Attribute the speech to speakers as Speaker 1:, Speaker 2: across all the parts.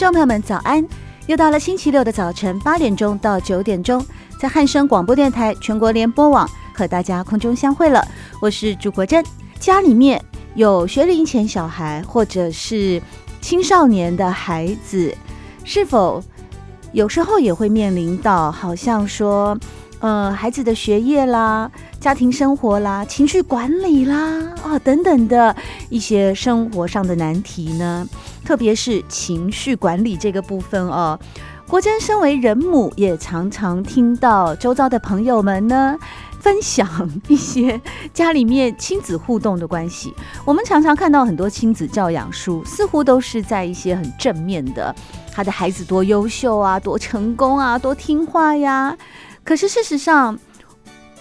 Speaker 1: 众朋友们，早安！又到了星期六的早晨八点钟到九点钟，在汉声广播电台全国联播网和大家空中相会了。我是朱国珍。家里面有学龄前小孩或者是青少年的孩子，是否有时候也会面临到好像说，呃，孩子的学业啦、家庭生活啦、情绪管理啦啊等等的一些生活上的难题呢？特别是情绪管理这个部分哦，国珍身为人母，也常常听到周遭的朋友们呢分享一些家里面亲子互动的关系。我们常常看到很多亲子教养书，似乎都是在一些很正面的，他的孩子多优秀啊，多成功啊，多听话呀。可是事实上，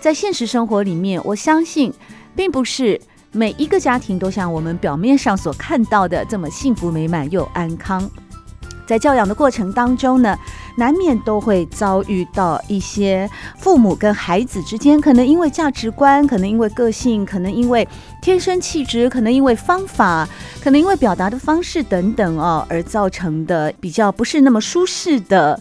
Speaker 1: 在现实生活里面，我相信并不是。每一个家庭都像我们表面上所看到的这么幸福美满又安康，在教养的过程当中呢，难免都会遭遇到一些父母跟孩子之间，可能因为价值观，可能因为个性，可能因为天生气质，可能因为方法，可能因为表达的方式等等哦，而造成的比较不是那么舒适的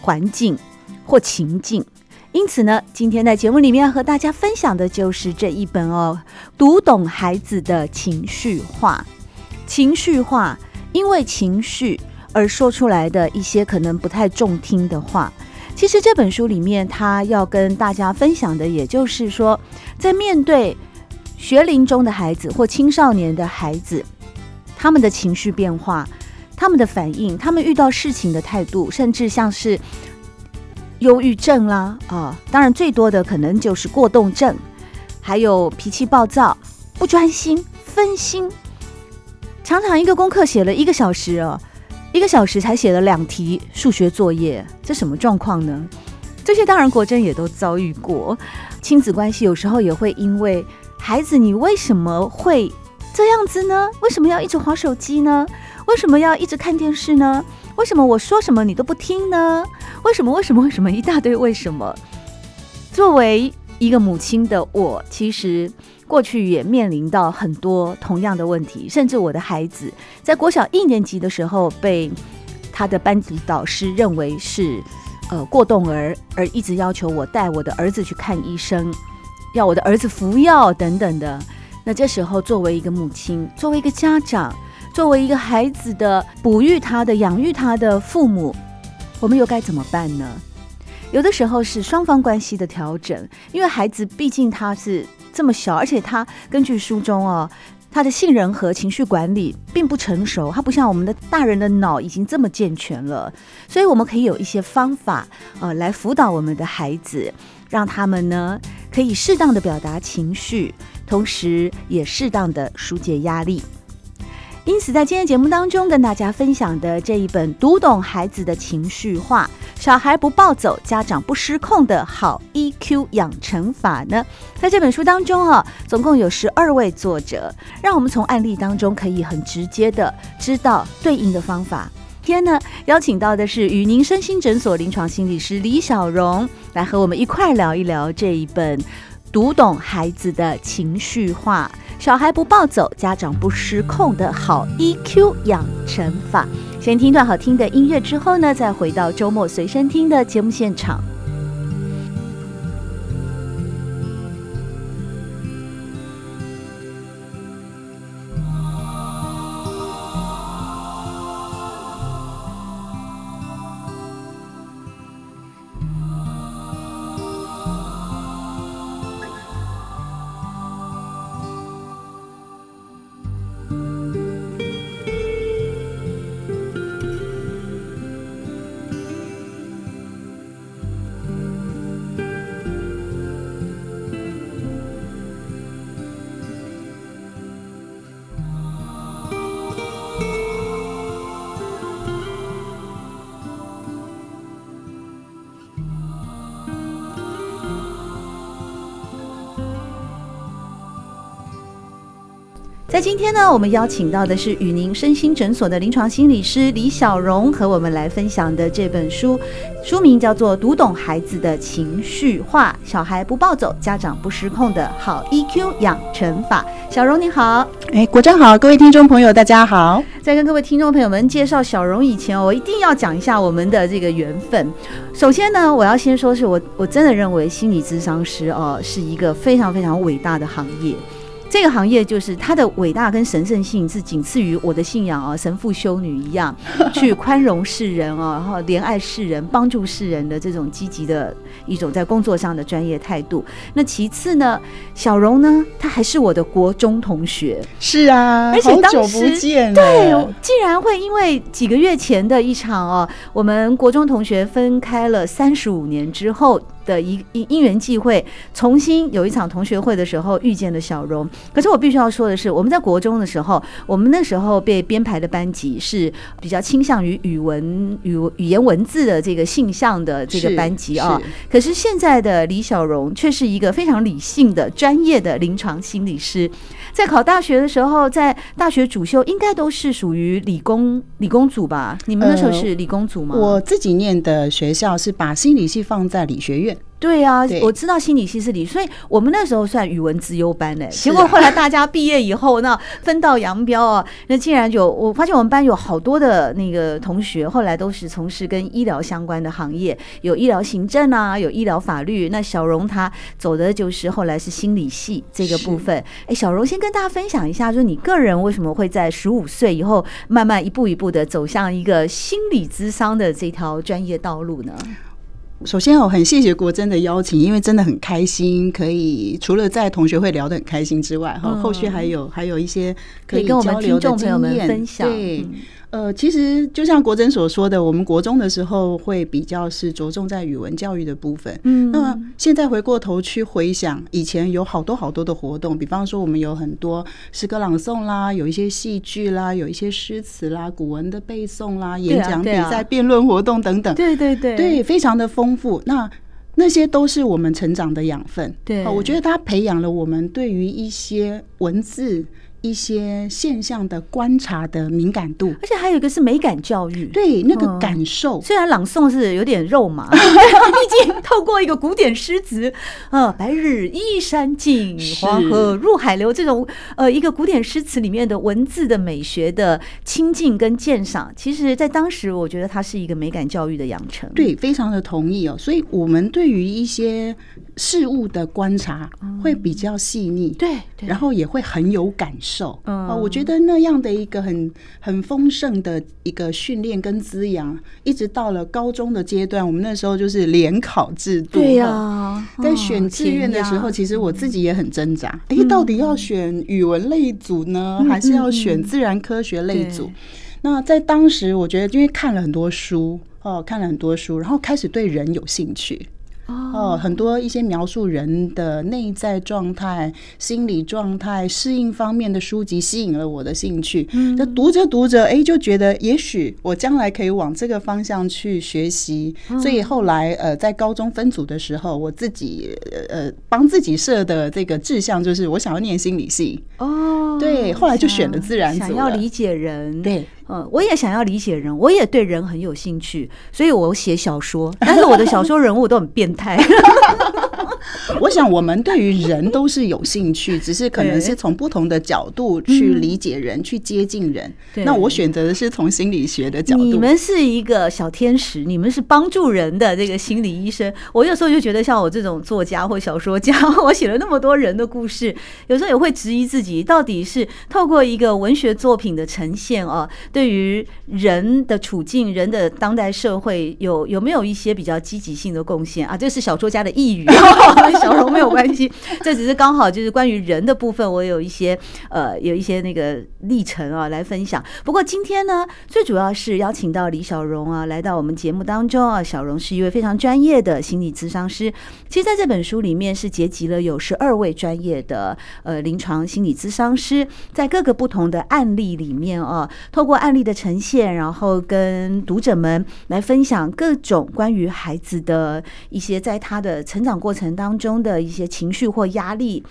Speaker 1: 环境或情境。因此呢，今天在节目里面要和大家分享的就是这一本哦，读懂孩子的情绪化，情绪化，因为情绪而说出来的一些可能不太中听的话。其实这本书里面，他要跟大家分享的，也就是说，在面对学龄中的孩子或青少年的孩子，他们的情绪变化，他们的反应，他们遇到事情的态度，甚至像是。忧郁症啦，啊，当然最多的可能就是过动症，还有脾气暴躁、不专心、分心，常常一个功课写了一个小时哦，一个小时才写了两题数学作业，这什么状况呢？这些当然国珍也都遭遇过，亲子关系有时候也会因为孩子，你为什么会这样子呢？为什么要一直划手机呢？为什么要一直看电视呢？为什么我说什么你都不听呢？为什么？为什么？为什么？一大堆为什么？作为一个母亲的我，其实过去也面临到很多同样的问题，甚至我的孩子在国小一年级的时候，被他的班级导师认为是呃过动儿，而一直要求我带我的儿子去看医生，要我的儿子服药等等的。那这时候，作为一个母亲，作为一个家长。作为一个孩子的哺育他的、养育他的父母，我们又该怎么办呢？有的时候是双方关系的调整，因为孩子毕竟他是这么小，而且他根据书中哦，他的杏仁核情绪管理并不成熟，他不像我们的大人的脑已经这么健全了，所以我们可以有一些方法呃来辅导我们的孩子，让他们呢可以适当的表达情绪，同时也适当的疏解压力。因此，在今天节目当中，跟大家分享的这一本《读懂孩子的情绪化》，小孩不暴走，家长不失控的好 EQ 养成法呢，在这本书当中啊，总共有十二位作者，让我们从案例当中可以很直接的知道对应的方法。今天呢，邀请到的是宇宁身心诊所临床心理师李小荣，来和我们一块聊一聊这一本《读懂孩子的情绪化》。小孩不暴走，家长不失控的好 EQ 养成法。先听段好听的音乐之后呢，再回到周末随身听的节目现场。在今天呢，我们邀请到的是宇宁身心诊所的临床心理师李小荣，和我们来分享的这本书，书名叫做《读懂孩子的情绪化，小孩不暴走，家长不失控的好 EQ 养成法》。小荣你好，
Speaker 2: 哎，国珍好，各位听众朋友大家好。
Speaker 1: 在跟各位听众朋友们介绍小荣以前，我一定要讲一下我们的这个缘分。首先呢，我要先说是我我真的认为心理咨商师哦是一个非常非常伟大的行业。这个行业就是它的伟大跟神圣性是仅次于我的信仰啊，神父修女一样 去宽容世人啊，然后怜爱世人、帮助世人的这种积极的一种在工作上的专业态度。那其次呢，小荣呢，他还是我的国中同学。
Speaker 2: 是啊，而且当时好久不见，
Speaker 1: 对，竟然会因为几个月前的一场哦，我们国中同学分开了三十五年之后。的一一因缘际会，重新有一场同学会的时候遇见了小荣。可是我必须要说的是，我们在国中的时候，我们那时候被编排的班级是比较倾向于语文语语言文字的这个性向的这个班级啊。可是现在的李小荣却是一个非常理性的专业的临床心理师。在考大学的时候，在大学主修应该都是属于理工理工组吧？你们那时候是理工组吗？
Speaker 2: 呃，我自己念的学校是把心理系放在理学院。
Speaker 1: 对啊，我知道心理系是理，所以我们那时候算语文资优班嘞。结果后来大家毕业以后，那分道扬镳啊，那竟然就我发现我们班有好多的那个同学，后来都是从事跟医疗相关的行业，有医疗行政啊，有医疗法律。那小荣他走的就是后来是心理系这个部分。哎，小荣先跟大家分享一下，就是你个人为什么会在十五岁以后慢慢一步一步的走向一个心理咨商的这条专业道路呢？
Speaker 2: 首先，我很谢谢国珍的邀请，因为真的很开心，可以除了在同学会聊得很开心之外，哈、嗯，后续还有还有一些可以跟我们听众朋友们分享。对。呃，其实就像国珍所说的，我们国中的时候会比较是着重在语文教育的部分。嗯，那么现在回过头去回想，以前有好多好多的活动，比方说我们有很多诗歌朗诵啦，有一些戏剧啦，有一些诗词啦，古文的背诵啦，演讲比赛、辩论活动等等。
Speaker 1: 对对对，
Speaker 2: 对，非常的丰富。那那些都是我们成长的养分。
Speaker 1: 对，
Speaker 2: 我觉得它培养了我们对于一些文字。一些现象的观察的敏感度，
Speaker 1: 而且还有一个是美感教育，
Speaker 2: 对那个感受。
Speaker 1: 虽然朗诵是有点肉麻，毕竟透过一个古典诗词，呃，白日依山尽，黄河入海流这种呃一个古典诗词里面的文字的美学的亲近跟鉴赏，其实在当时我觉得它是一个美感教育的养成。
Speaker 2: 对，非常的同意哦。所以我们对于一些事物的观察会比较细腻，
Speaker 1: 对，
Speaker 2: 然后也会很有感受。受啊，我觉得那样的一个很很丰盛的一个训练跟滋养，一直到了高中的阶段，我们那时候就是联考制度。
Speaker 1: 对呀，
Speaker 2: 在选志愿的时候，其实我自己也很挣扎，哎，到底要选语文类组呢，还是要选自然科学类组？那在当时，我觉得因为看了很多书哦，看了很多书，然后开始对人有兴趣。哦，很多一些描述人的内在状态、心理状态、适应方面的书籍吸引了我的兴趣。嗯，就读着读着，哎，就觉得也许我将来可以往这个方向去学习。所以后来，呃，在高中分组的时候，我自己呃帮自己设的这个志向就是我想要念心理系。哦，对，后来就选了自然组，
Speaker 1: 想要理解人。
Speaker 2: 对。
Speaker 1: 嗯，我也想要理解人，我也对人很有兴趣，所以我写小说，但是我的小说人物都很变态。
Speaker 2: 我想我们对于人都是有兴趣，只是可能是从不同的角度去理解人，嗯、去接近人。那我选择的是从心理学的角度。
Speaker 1: 你们是一个小天使，你们是帮助人的这个心理医生。我有时候就觉得，像我这种作家或小说家，我写了那么多人的故事，有时候也会质疑自己，到底是透过一个文学作品的呈现啊，对。于人的处境，人的当代社会有有没有一些比较积极性的贡献啊？这是小说家的呓语，跟 小荣没有关系。这只是刚好就是关于人的部分，我有一些呃有一些那个历程啊来分享。不过今天呢，最主要是邀请到李小荣啊来到我们节目当中啊。小荣是一位非常专业的心理咨商师。其实在这本书里面是结集了有十二位专业的呃临床心理咨商师，在各个不同的案例里面啊，透过案例的呈现，然后跟读者们来分享各种关于孩子的一些在他的成长过程当中的一些情绪或压力。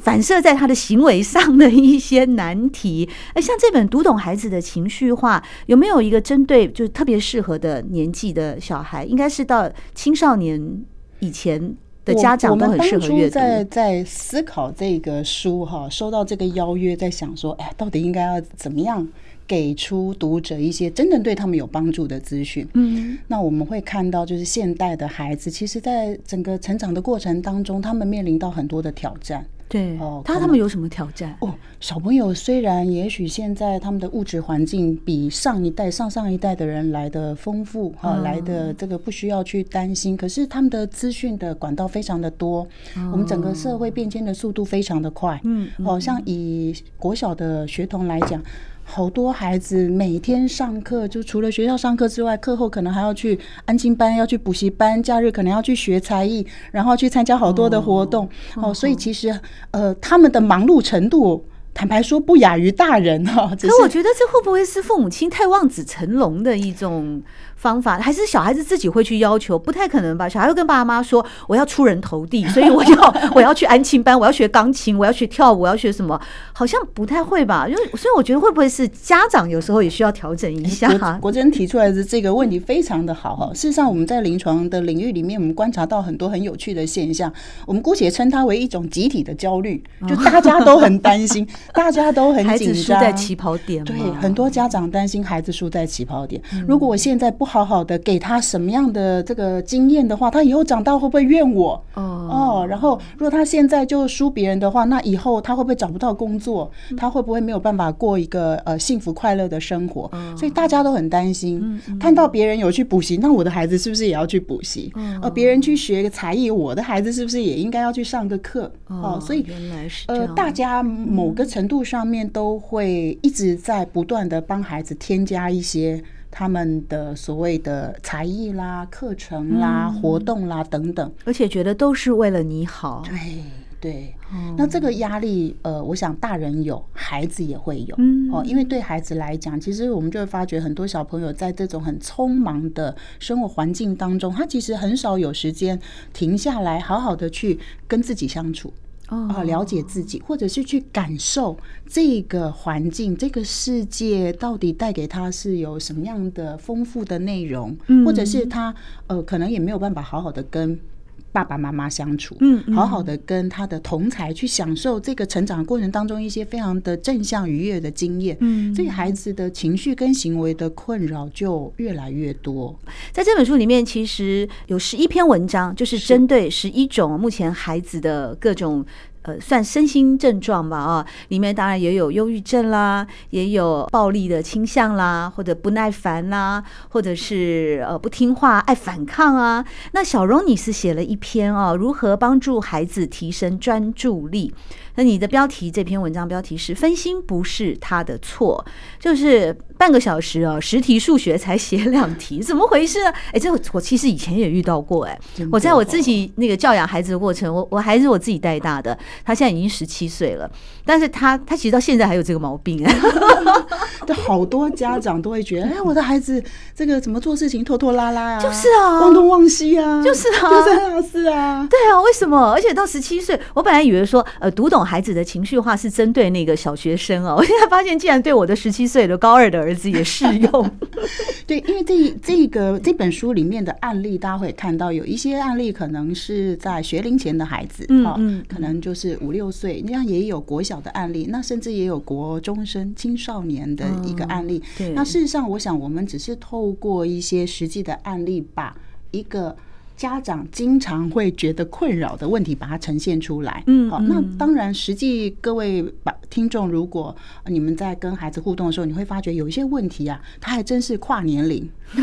Speaker 1: 反射在他的行为上的一些难题。哎，像这本《读懂孩子的情绪化》，有没有一个针对就是特别适合的年纪的小孩？应该是到青少年以前的家长都很适合阅读。
Speaker 2: 在在思考这个书哈，收到这个邀约，在想说，哎，到底应该要怎么样？给出读者一些真正对他们有帮助的资讯。嗯，那我们会看到，就是现代的孩子，其实在整个成长的过程当中，他们面临到很多的挑战。
Speaker 1: 对哦，他他们有什么挑战？
Speaker 2: 哦，小朋友虽然也许现在他们的物质环境比上一代、上上一代的人来的丰富，哈、哦，来的这个不需要去担心，可是他们的资讯的管道非常的多，哦、我们整个社会变迁的速度非常的快。嗯，好、哦、像以国小的学童来讲。好多孩子每天上课，就除了学校上课之外，课后可能还要去安静班，要去补习班，假日可能要去学才艺，然后去参加好多的活动。哦，所以其实呃，他们的忙碌程度，坦白说不亚于大人哈。可
Speaker 1: 我觉得这会不会是父母亲太望子成龙的一种？方法还是小孩子自己会去要求，不太可能吧？小孩会跟爸爸妈妈说：“我要出人头地，所以我要我要去安亲班，我要学钢琴，我要学跳舞，我要学什么？”好像不太会吧？因为所以我觉得会不会是家长有时候也需要调整一下？
Speaker 2: 国国珍提出来的这个问题非常的好哈。事实上，我们在临床的领域里面，我们观察到很多很有趣的现象。我们姑且称它为一种集体的焦虑，就大家都很担心，大家都很紧张，孩子
Speaker 1: 输在起跑点。
Speaker 2: 对，很多家长担心孩子输在起跑点。如果我现在不好好的给他什么样的这个经验的话，他以后长大会不会怨我？哦，然后如果他现在就输别人的话，那以后他会不会找不到工作？他会不会没有办法过一个呃幸福快乐的生活？所以大家都很担心。看到别人有去补习，那我的孩子是不是也要去补习？呃，别人去学个才艺，我的孩子是不是也应该要去上个课？哦，所以呃，大家某个程度上面都会一直在不断的帮孩子添加一些。他们的所谓的才艺啦、课程啦、嗯、活动啦等等，
Speaker 1: 而且觉得都是为了你好。
Speaker 2: 对对，嗯、那这个压力，呃，我想大人有，孩子也会有。嗯、哦，因为对孩子来讲，其实我们就会发觉，很多小朋友在这种很匆忙的生活环境当中，他其实很少有时间停下来，好好的去跟自己相处。啊，了解自己，或者是去感受这个环境、这个世界到底带给他是有什么样的丰富的内容，或者是他呃，可能也没有办法好好的跟爸爸妈妈相处，嗯，好好的跟他的同才去享受这个成长过程当中一些非常的正向愉悦的经验，嗯，所以孩子的情绪跟行为的困扰就越来越多。
Speaker 1: 在这本书里面，其实有十一篇文章，就是针对十一种目前孩子的各种。算身心症状吧啊，里面当然也有忧郁症啦，也有暴力的倾向啦，或者不耐烦啦，或者是呃不听话、爱反抗啊。那小荣你是写了一篇哦，如何帮助孩子提升专注力？那你的标题，这篇文章标题是“分心不是他的错”，就是半个小时哦，十题数学才写两题，怎么回事啊？哎，这我其实以前也遇到过哎，我在我自己那个教养孩子的过程，我我孩子我自己带大的，他现在已经十七岁了，但是他他其实到现在还有这个毛病
Speaker 2: 好多家长都会觉得，哎，我的孩子这个怎么做事情拖拖拉拉啊？
Speaker 1: 就是啊，
Speaker 2: 忘东忘西啊，
Speaker 1: 就是啊，
Speaker 2: 就是是啊，
Speaker 1: 对啊，为什么？而且到十七岁，我本来以为说，呃，读懂。孩子的情绪化是针对那个小学生哦，我现在发现竟然对我的十七岁的高二的儿子也适用。
Speaker 2: 对，因为这这个这本书里面的案例，大家会看到有一些案例可能是在学龄前的孩子，嗯，嗯，可能就是五六岁，那样也有国小的案例，那甚至也有国中生、青少年的一个案例。对，那事实上，我想我们只是透过一些实际的案例，把一个。家长经常会觉得困扰的问题，把它呈现出来。嗯，好，那当然，实际各位把听众，如果你们在跟孩子互动的时候，你会发觉有一些问题啊，他还真是跨年龄，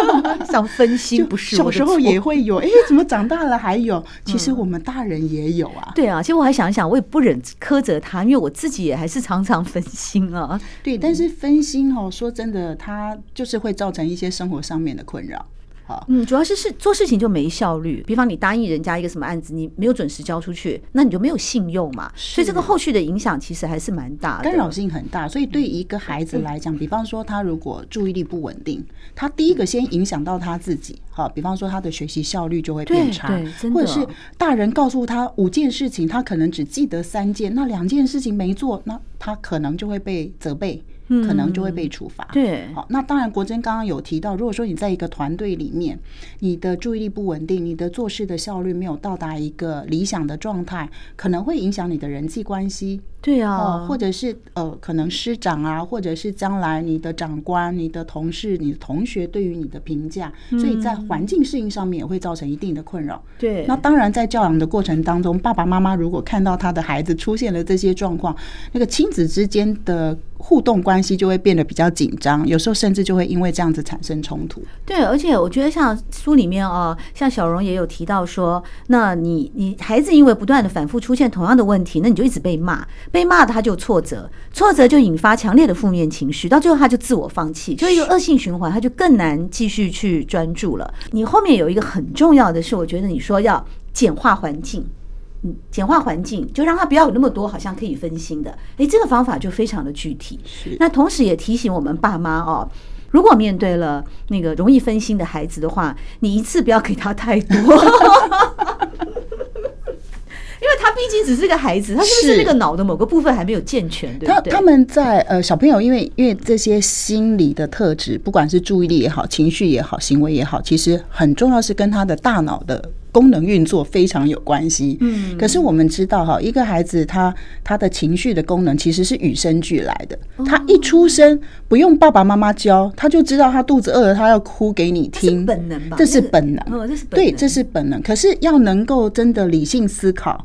Speaker 1: 像分心不是？
Speaker 2: 小时候也会有，哎，怎么长大了还有？其实我们大人也有啊。
Speaker 1: 对啊，其实我还想一想，我也不忍苛责他，因为我自己也还是常常分心啊。
Speaker 2: 对，但是分心哦，说真的，他就是会造成一些生活上面的困扰。好，
Speaker 1: 嗯，主要是是做事情就没效率。比方你答应人家一个什么案子，你没有准时交出去，那你就没有信用嘛。所以这个后续的影响其实还是蛮大的，
Speaker 2: 干扰性很大。所以对一个孩子来讲，比方说他如果注意力不稳定，他第一个先影响到他自己。好，比方说他的学习效率就会变差，或者是大人告诉他五件事情，他可能只记得三件，那两件事情没做，那他可能就会被责备。可能就会被处罚。
Speaker 1: 对，
Speaker 2: 好，那当然，国珍刚刚有提到，如果说你在一个团队里面，你的注意力不稳定，你的做事的效率没有到达一个理想的状态，可能会影响你的人际关系。
Speaker 1: 对啊，
Speaker 2: 或者是呃，可能师长啊，或者是将来你的长官、你的同事、你的同学对于你的评价，所以在环境适应上面也会造成一定的困扰。
Speaker 1: 对，
Speaker 2: 那当然，在教养的过程当中，爸爸妈妈如果看到他的孩子出现了这些状况，那个亲子之间的互动关系就会变得比较紧张，有时候甚至就会因为这样子产生冲突。
Speaker 1: 对，而且我觉得像书里面哦，像小荣也有提到说，那你你孩子因为不断的反复出现同样的问题，那你就一直被骂。被骂他就挫折，挫折就引发强烈的负面情绪，到最后他就自我放弃，就一个恶性循环，他就更难继续去专注了。你后面有一个很重要的是，我觉得你说要简化环境，嗯，简化环境就让他不要有那么多好像可以分心的，诶，这个方法就非常的具体。是，那同时也提醒我们爸妈哦，如果面对了那个容易分心的孩子的话，你一次不要给他太多。因为他毕竟只是个孩子，他是不是那个脑的某个部分还没有健全？对，
Speaker 2: 他他们在呃小朋友，因为因为这些心理的特质，不管是注意力也好，情绪也好，行为也好，其实很重要是跟他的大脑的功能运作非常有关系。嗯，可是我们知道哈，一个孩子他他的情绪的功能其实是与生俱来的。他一出生不用爸爸妈妈教，他就知道他肚子饿了，他要哭给你听，
Speaker 1: 本能吧？
Speaker 2: 这是本能，对，这是本能。可是要能够真的理性思考。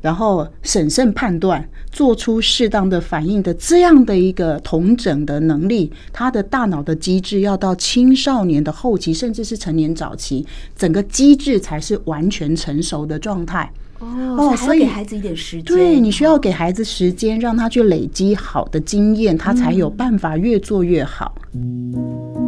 Speaker 2: 然后审慎判断，做出适当的反应的这样的一个同整的能力，他的大脑的机制要到青少年的后期，甚至是成年早期，整个机制才是完全成熟的状态。
Speaker 1: 哦，所以给孩子一点时间，
Speaker 2: 对，你需要给孩子时间，让他去累积好的经验，他才有办法越做越好。
Speaker 1: 真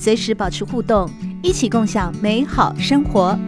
Speaker 1: 随时保持互动，一起共享美好生活。